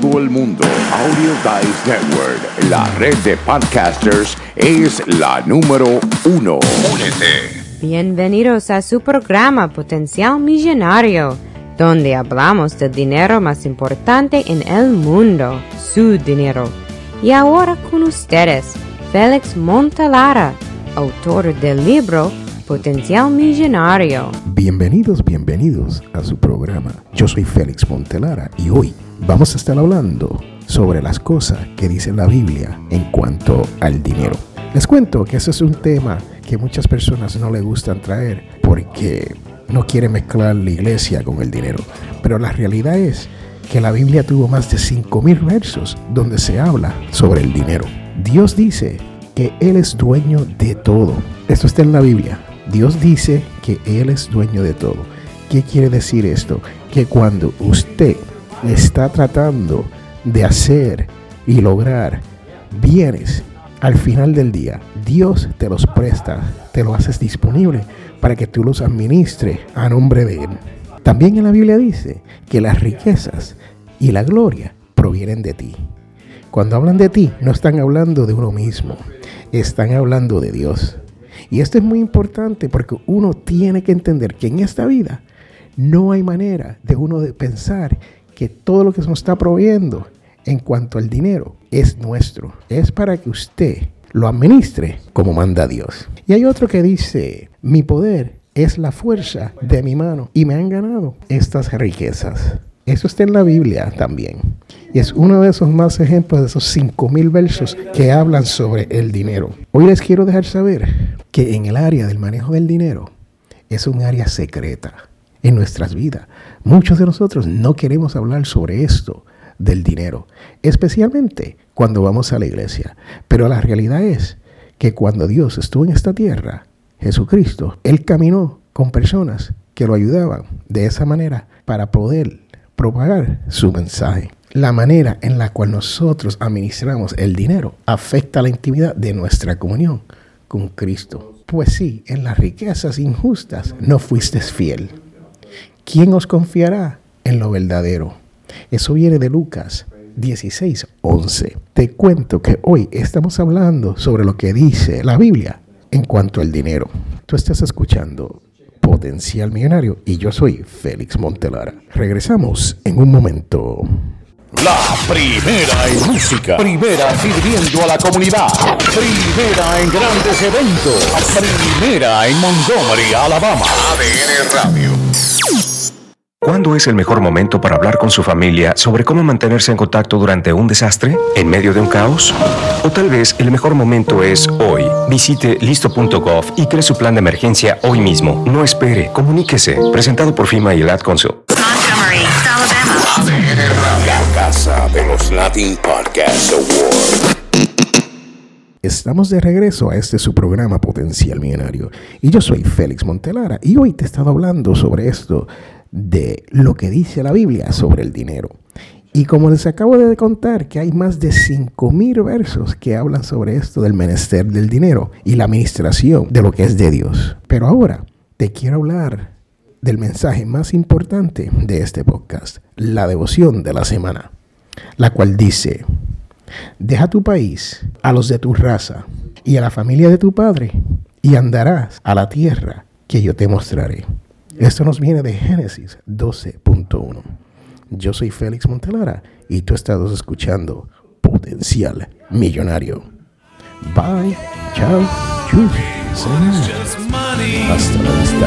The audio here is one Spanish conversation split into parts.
todo el mundo. Audio Dice Network, la red de podcasters, es la número uno. Únete. Bienvenidos a su programa Potencial Millonario, donde hablamos del dinero más importante en el mundo, su dinero. Y ahora con ustedes, Félix Montalara, autor del libro Potencial Millonario. Bienvenidos, bienvenidos a su programa. Yo soy Félix Montelara y hoy vamos a estar hablando sobre las cosas que dice la Biblia en cuanto al dinero. Les cuento que ese es un tema que muchas personas no le gustan traer porque no quieren mezclar la iglesia con el dinero. Pero la realidad es que la Biblia tuvo más de 5.000 versos donde se habla sobre el dinero. Dios dice que Él es dueño de todo. Esto está en la Biblia. Dios dice que Él es dueño de todo. ¿Qué quiere decir esto? Que cuando usted está tratando de hacer y lograr bienes, al final del día, Dios te los presta, te los haces disponible para que tú los administres a nombre de Él. También en la Biblia dice que las riquezas y la gloria provienen de ti. Cuando hablan de ti, no están hablando de uno mismo, están hablando de Dios. Y esto es muy importante porque uno tiene que entender que en esta vida no hay manera de uno de pensar que todo lo que se nos está proveyendo en cuanto al dinero es nuestro. Es para que usted lo administre como manda Dios. Y hay otro que dice, mi poder es la fuerza de mi mano y me han ganado estas riquezas. Eso está en la Biblia también. Y es uno de esos más ejemplos de esos 5000 versos que hablan sobre el dinero. Hoy les quiero dejar saber que en el área del manejo del dinero es un área secreta en nuestras vidas. Muchos de nosotros no queremos hablar sobre esto del dinero, especialmente cuando vamos a la iglesia. Pero la realidad es que cuando Dios estuvo en esta tierra, Jesucristo, Él caminó con personas que lo ayudaban de esa manera para poder propagar su mensaje. La manera en la cual nosotros administramos el dinero afecta la intimidad de nuestra comunión con Cristo. Pues sí, en las riquezas injustas no fuiste fiel. ¿Quién os confiará en lo verdadero? Eso viene de Lucas 16, 11. Te cuento que hoy estamos hablando sobre lo que dice la Biblia en cuanto al dinero. Tú estás escuchando Potencial Millonario y yo soy Félix Montelara. Regresamos en un momento. La primera en música, primera sirviendo a la comunidad, primera en grandes eventos, primera en Montgomery, Alabama. ADN Radio. ¿Cuándo es el mejor momento para hablar con su familia sobre cómo mantenerse en contacto durante un desastre? ¿En medio de un caos? O tal vez el mejor momento es hoy. Visite listo.gov y cree su plan de emergencia hoy mismo. No espere, comuníquese. Presentado por FIMA y el Ad Council. Montgomery, Alabama. La casa de los Latin Podcast Awards. Estamos de regreso a este su programa Potencial Millonario y yo soy Félix Montelara y hoy te he estado hablando sobre esto de lo que dice la Biblia sobre el dinero. Y como les acabo de contar que hay más de 5.000 versos que hablan sobre esto del menester del dinero y la administración de lo que es de Dios. Pero ahora te quiero hablar del mensaje más importante de este podcast, la devoción de la semana, la cual dice, deja tu país, a los de tu raza y a la familia de tu padre, y andarás a la tierra que yo te mostraré. Esto nos viene de Génesis 12.1. Yo soy Félix Montelara y tú estás escuchando Potencial Millonario. Bye, chao, chus. Hasta la vista.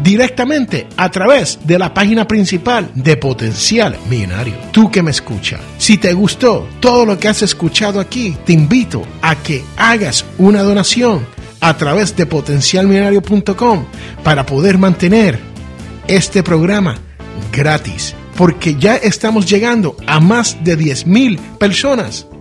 directamente a través de la página principal de Potencial Millonario. Tú que me escuchas, si te gustó todo lo que has escuchado aquí, te invito a que hagas una donación a través de potencialmillonario.com para poder mantener este programa gratis, porque ya estamos llegando a más de 10 mil personas